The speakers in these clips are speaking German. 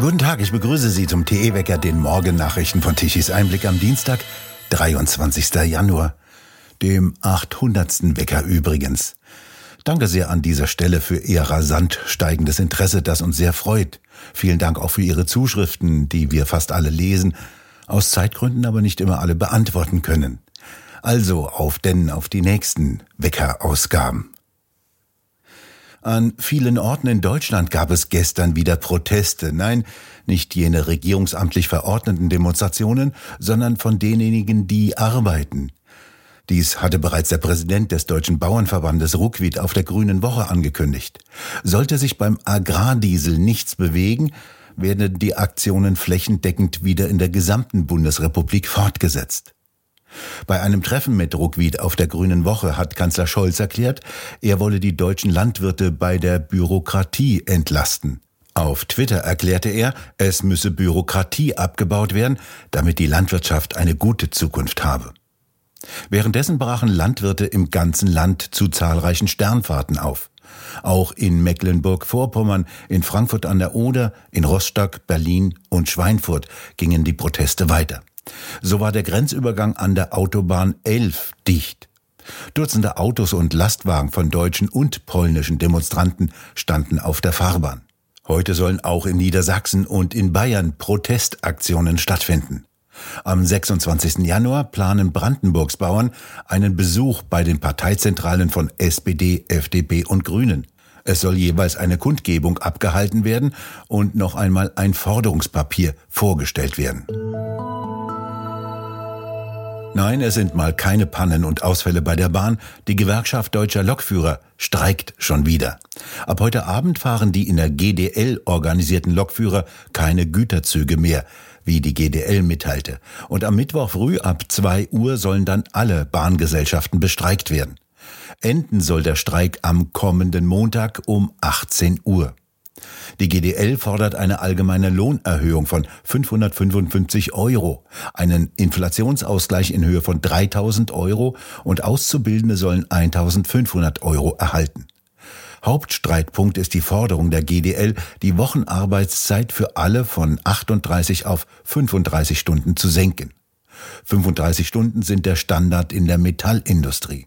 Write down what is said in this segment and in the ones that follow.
Guten Tag, ich begrüße Sie zum TE-Wecker, den Morgennachrichten von Tichys Einblick am Dienstag, 23. Januar, dem 800. Wecker übrigens. Danke sehr an dieser Stelle für Ihr rasant steigendes Interesse, das uns sehr freut. Vielen Dank auch für Ihre Zuschriften, die wir fast alle lesen, aus Zeitgründen aber nicht immer alle beantworten können. Also auf denn auf die nächsten Weckerausgaben. An vielen Orten in Deutschland gab es gestern wieder Proteste. Nein, nicht jene regierungsamtlich verordneten Demonstrationen, sondern von denjenigen, die arbeiten. Dies hatte bereits der Präsident des Deutschen Bauernverbandes Ruckwied auf der Grünen Woche angekündigt. Sollte sich beim Agrardiesel nichts bewegen, werden die Aktionen flächendeckend wieder in der gesamten Bundesrepublik fortgesetzt. Bei einem Treffen mit Ruckwied auf der Grünen Woche hat Kanzler Scholz erklärt, er wolle die deutschen Landwirte bei der Bürokratie entlasten. Auf Twitter erklärte er, es müsse Bürokratie abgebaut werden, damit die Landwirtschaft eine gute Zukunft habe. Währenddessen brachen Landwirte im ganzen Land zu zahlreichen Sternfahrten auf. Auch in Mecklenburg-Vorpommern, in Frankfurt an der Oder, in Rostock, Berlin und Schweinfurt gingen die Proteste weiter. So war der Grenzübergang an der Autobahn 11 dicht. Dutzende Autos und Lastwagen von deutschen und polnischen Demonstranten standen auf der Fahrbahn. Heute sollen auch in Niedersachsen und in Bayern Protestaktionen stattfinden. Am 26. Januar planen Brandenburgs Bauern einen Besuch bei den Parteizentralen von SPD, FDP und Grünen. Es soll jeweils eine Kundgebung abgehalten werden und noch einmal ein Forderungspapier vorgestellt werden. Nein, es sind mal keine Pannen und Ausfälle bei der Bahn. Die Gewerkschaft deutscher Lokführer streikt schon wieder. Ab heute Abend fahren die in der GDL organisierten Lokführer keine Güterzüge mehr, wie die GDL mitteilte. Und am Mittwoch früh ab zwei Uhr sollen dann alle Bahngesellschaften bestreikt werden. Enden soll der Streik am kommenden Montag um 18 Uhr. Die GDL fordert eine allgemeine Lohnerhöhung von 555 Euro, einen Inflationsausgleich in Höhe von 3000 Euro und Auszubildende sollen 1500 Euro erhalten. Hauptstreitpunkt ist die Forderung der GDL, die Wochenarbeitszeit für alle von 38 auf 35 Stunden zu senken. 35 Stunden sind der Standard in der Metallindustrie.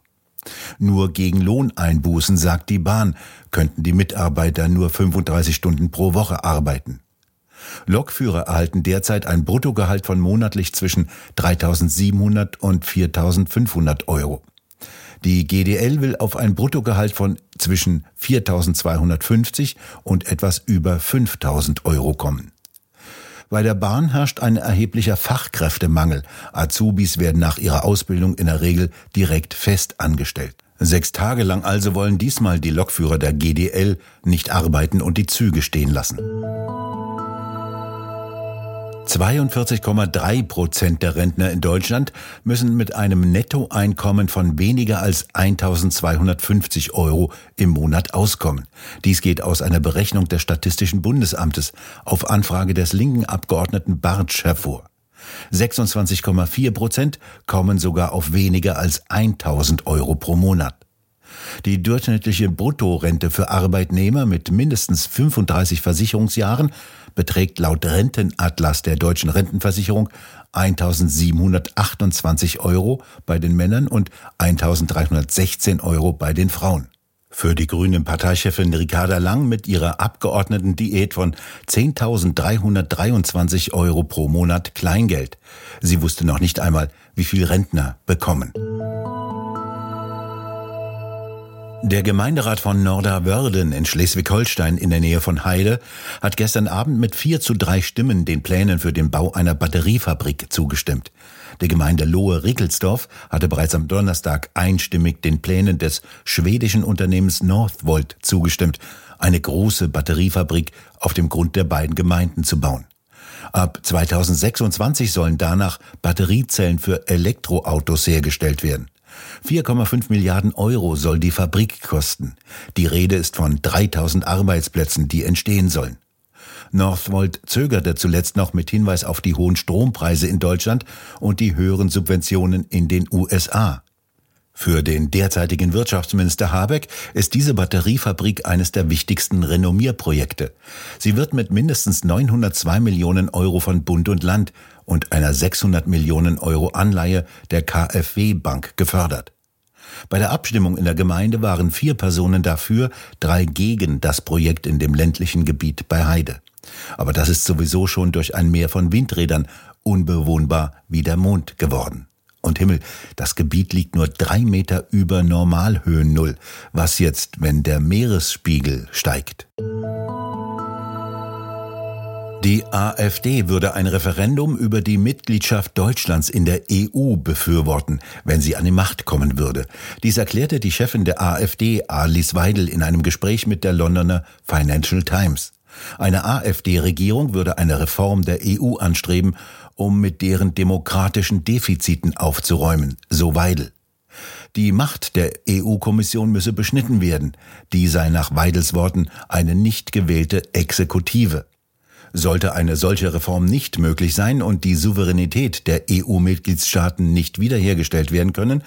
Nur gegen Lohneinbußen, sagt die Bahn, könnten die Mitarbeiter nur 35 Stunden pro Woche arbeiten. Lokführer erhalten derzeit ein Bruttogehalt von monatlich zwischen 3.700 und 4.500 Euro. Die GDL will auf ein Bruttogehalt von zwischen 4.250 und etwas über 5.000 Euro kommen. Bei der Bahn herrscht ein erheblicher Fachkräftemangel. Azubis werden nach ihrer Ausbildung in der Regel direkt fest angestellt. Sechs Tage lang also wollen diesmal die Lokführer der GDL nicht arbeiten und die Züge stehen lassen. 42,3 Prozent der Rentner in Deutschland müssen mit einem Nettoeinkommen von weniger als 1250 Euro im Monat auskommen. Dies geht aus einer Berechnung des Statistischen Bundesamtes auf Anfrage des linken Abgeordneten Bartsch hervor. 26,4 Prozent kommen sogar auf weniger als 1000 Euro pro Monat. Die durchschnittliche Bruttorente für Arbeitnehmer mit mindestens 35 Versicherungsjahren beträgt laut Rentenatlas der deutschen Rentenversicherung 1728 Euro bei den Männern und 1316 Euro bei den Frauen. Für die grünen Parteichefin Ricarda Lang mit ihrer Abgeordneten-Diät von 10.323 Euro pro Monat Kleingeld. Sie wusste noch nicht einmal, wie viel Rentner bekommen. Der Gemeinderat von Norderwörden in Schleswig-Holstein in der Nähe von Heide hat gestern Abend mit vier zu drei Stimmen den Plänen für den Bau einer Batteriefabrik zugestimmt. Die Gemeinde Lohe-Rickelsdorf hatte bereits am Donnerstag einstimmig den Plänen des schwedischen Unternehmens Northvolt zugestimmt, eine große Batteriefabrik auf dem Grund der beiden Gemeinden zu bauen. Ab 2026 sollen danach Batteriezellen für Elektroautos hergestellt werden. 4,5 Milliarden Euro soll die Fabrik kosten. Die Rede ist von 3000 Arbeitsplätzen, die entstehen sollen. Northvolt zögerte zuletzt noch mit Hinweis auf die hohen Strompreise in Deutschland und die höheren Subventionen in den USA. Für den derzeitigen Wirtschaftsminister Habeck ist diese Batteriefabrik eines der wichtigsten Renommierprojekte. Sie wird mit mindestens 902 Millionen Euro von Bund und Land und einer 600 Millionen Euro Anleihe der KfW Bank gefördert. Bei der Abstimmung in der Gemeinde waren vier Personen dafür, drei gegen das Projekt in dem ländlichen Gebiet bei Heide. Aber das ist sowieso schon durch ein Meer von Windrädern unbewohnbar wie der Mond geworden. Und Himmel, das Gebiet liegt nur drei Meter über Normalhöhennull. Was jetzt, wenn der Meeresspiegel steigt? Die AfD würde ein Referendum über die Mitgliedschaft Deutschlands in der EU befürworten, wenn sie an die Macht kommen würde. Dies erklärte die Chefin der AfD, Alice Weidel, in einem Gespräch mit der Londoner Financial Times. Eine AfD-Regierung würde eine Reform der EU anstreben, um mit deren demokratischen Defiziten aufzuräumen, so Weidel. Die Macht der EU-Kommission müsse beschnitten werden. Die sei nach Weidels Worten eine nicht gewählte Exekutive. Sollte eine solche Reform nicht möglich sein und die Souveränität der EU-Mitgliedstaaten nicht wiederhergestellt werden können,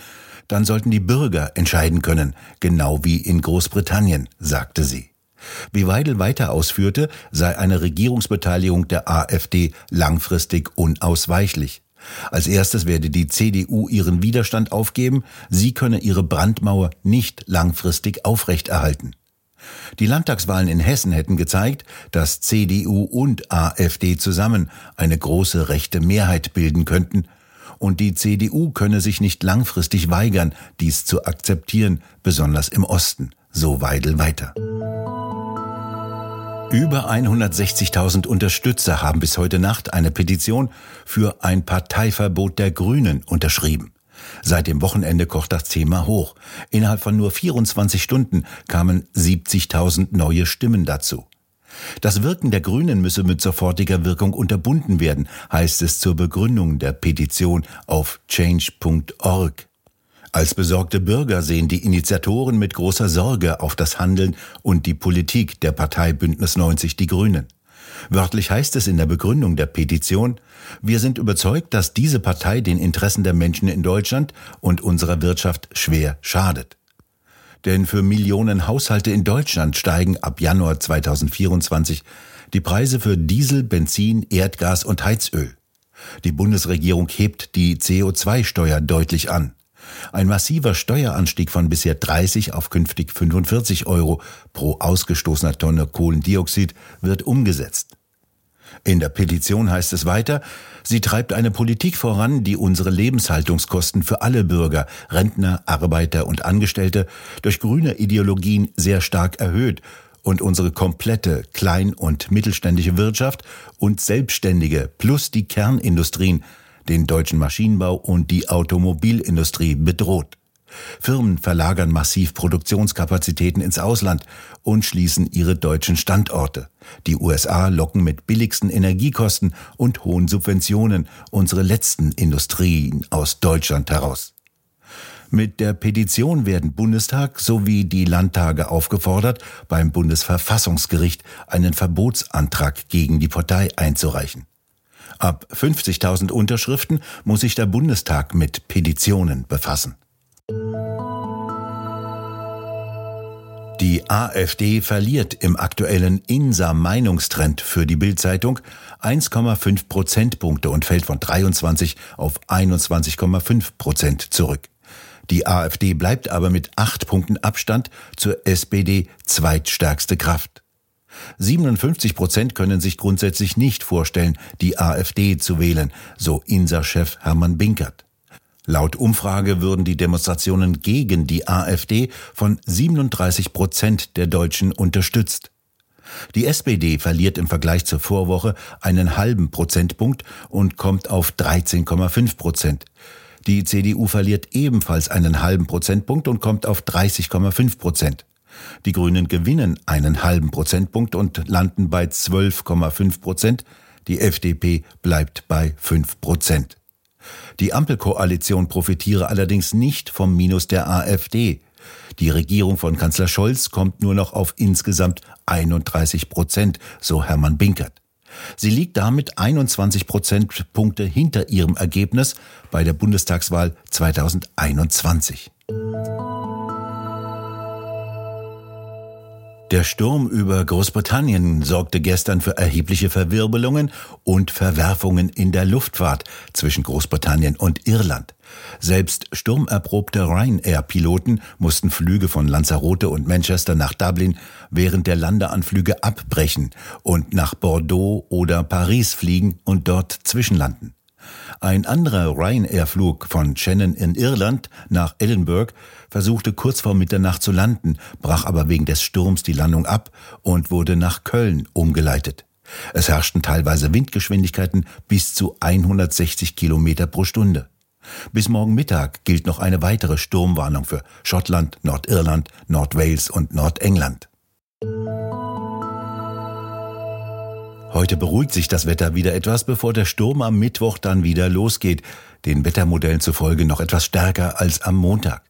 dann sollten die Bürger entscheiden können, genau wie in Großbritannien, sagte sie. Wie Weidel weiter ausführte, sei eine Regierungsbeteiligung der AfD langfristig unausweichlich. Als erstes werde die CDU ihren Widerstand aufgeben, sie könne ihre Brandmauer nicht langfristig aufrechterhalten. Die Landtagswahlen in Hessen hätten gezeigt, dass CDU und AfD zusammen eine große rechte Mehrheit bilden könnten, und die CDU könne sich nicht langfristig weigern, dies zu akzeptieren, besonders im Osten, so Weidel weiter. Über 160.000 Unterstützer haben bis heute Nacht eine Petition für ein Parteiverbot der Grünen unterschrieben. Seit dem Wochenende kocht das Thema hoch. Innerhalb von nur 24 Stunden kamen 70.000 neue Stimmen dazu. Das Wirken der Grünen müsse mit sofortiger Wirkung unterbunden werden, heißt es zur Begründung der Petition auf change.org. Als besorgte Bürger sehen die Initiatoren mit großer Sorge auf das Handeln und die Politik der Partei Bündnis 90 Die Grünen. Wörtlich heißt es in der Begründung der Petition, wir sind überzeugt, dass diese Partei den Interessen der Menschen in Deutschland und unserer Wirtschaft schwer schadet. Denn für Millionen Haushalte in Deutschland steigen ab Januar 2024 die Preise für Diesel, Benzin, Erdgas und Heizöl. Die Bundesregierung hebt die CO2-Steuer deutlich an. Ein massiver Steueranstieg von bisher 30 auf künftig 45 Euro pro ausgestoßener Tonne Kohlendioxid wird umgesetzt. In der Petition heißt es weiter, sie treibt eine Politik voran, die unsere Lebenshaltungskosten für alle Bürger, Rentner, Arbeiter und Angestellte durch grüne Ideologien sehr stark erhöht und unsere komplette klein- und mittelständische Wirtschaft und Selbstständige plus die Kernindustrien den deutschen Maschinenbau und die Automobilindustrie bedroht. Firmen verlagern massiv Produktionskapazitäten ins Ausland und schließen ihre deutschen Standorte. Die USA locken mit billigsten Energiekosten und hohen Subventionen unsere letzten Industrien aus Deutschland heraus. Mit der Petition werden Bundestag sowie die Landtage aufgefordert, beim Bundesverfassungsgericht einen Verbotsantrag gegen die Partei einzureichen. Ab 50.000 Unterschriften muss sich der Bundestag mit Petitionen befassen. Die AfD verliert im aktuellen INSA-Meinungstrend für die Bildzeitung 1,5 Prozentpunkte und fällt von 23 auf 21,5 Prozent zurück. Die AfD bleibt aber mit acht Punkten Abstand zur SPD zweitstärkste Kraft. 57 Prozent können sich grundsätzlich nicht vorstellen, die AfD zu wählen, so INSA-Chef Hermann Binkert. Laut Umfrage würden die Demonstrationen gegen die AfD von 37 Prozent der Deutschen unterstützt. Die SPD verliert im Vergleich zur Vorwoche einen halben Prozentpunkt und kommt auf 13,5 Prozent. Die CDU verliert ebenfalls einen halben Prozentpunkt und kommt auf 30,5 Prozent. Die Grünen gewinnen einen halben Prozentpunkt und landen bei 12,5 Prozent. Die FDP bleibt bei 5 Prozent. Die Ampelkoalition profitiere allerdings nicht vom Minus der AfD. Die Regierung von Kanzler Scholz kommt nur noch auf insgesamt 31 Prozent, so Hermann Binkert. Sie liegt damit 21 Prozentpunkte hinter ihrem Ergebnis bei der Bundestagswahl 2021. Der Sturm über Großbritannien sorgte gestern für erhebliche Verwirbelungen und Verwerfungen in der Luftfahrt zwischen Großbritannien und Irland. Selbst sturmerprobte Ryanair-Piloten mussten Flüge von Lanzarote und Manchester nach Dublin während der Landeanflüge abbrechen und nach Bordeaux oder Paris fliegen und dort zwischenlanden. Ein anderer Ryanair-Flug von Shannon in Irland nach Edinburgh versuchte kurz vor Mitternacht zu landen, brach aber wegen des Sturms die Landung ab und wurde nach Köln umgeleitet. Es herrschten teilweise Windgeschwindigkeiten bis zu 160 Kilometer pro Stunde. Bis morgen Mittag gilt noch eine weitere Sturmwarnung für Schottland, Nordirland, Nordwales und Nordengland. Heute beruhigt sich das Wetter wieder etwas, bevor der Sturm am Mittwoch dann wieder losgeht, den Wettermodellen zufolge noch etwas stärker als am Montag.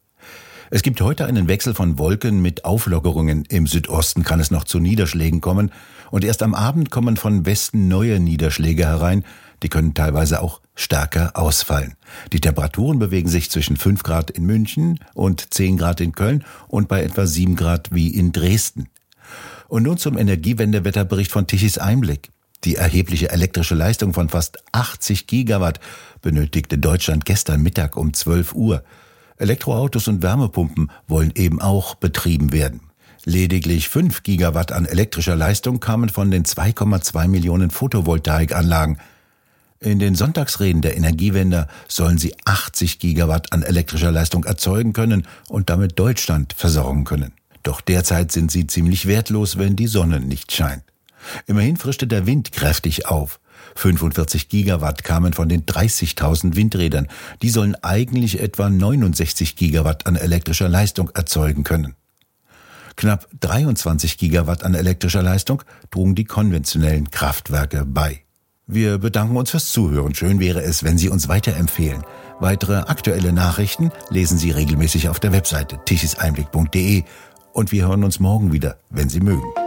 Es gibt heute einen Wechsel von Wolken mit Auflockerungen. Im Südosten kann es noch zu Niederschlägen kommen und erst am Abend kommen von Westen neue Niederschläge herein. Die können teilweise auch stärker ausfallen. Die Temperaturen bewegen sich zwischen 5 Grad in München und 10 Grad in Köln und bei etwa 7 Grad wie in Dresden. Und nun zum Energiewendewetterbericht von Tichys Einblick. Die erhebliche elektrische Leistung von fast 80 Gigawatt benötigte Deutschland gestern Mittag um 12 Uhr. Elektroautos und Wärmepumpen wollen eben auch betrieben werden. Lediglich 5 Gigawatt an elektrischer Leistung kamen von den 2,2 Millionen Photovoltaikanlagen. In den Sonntagsreden der Energiewende sollen sie 80 Gigawatt an elektrischer Leistung erzeugen können und damit Deutschland versorgen können. Doch derzeit sind sie ziemlich wertlos, wenn die Sonne nicht scheint. Immerhin frischte der Wind kräftig auf. 45 Gigawatt kamen von den 30.000 Windrädern. Die sollen eigentlich etwa 69 Gigawatt an elektrischer Leistung erzeugen können. Knapp 23 Gigawatt an elektrischer Leistung trugen die konventionellen Kraftwerke bei. Wir bedanken uns fürs Zuhören. Schön wäre es, wenn Sie uns weiterempfehlen. Weitere aktuelle Nachrichten lesen Sie regelmäßig auf der Webseite tichiseinblick.de und wir hören uns morgen wieder, wenn Sie mögen.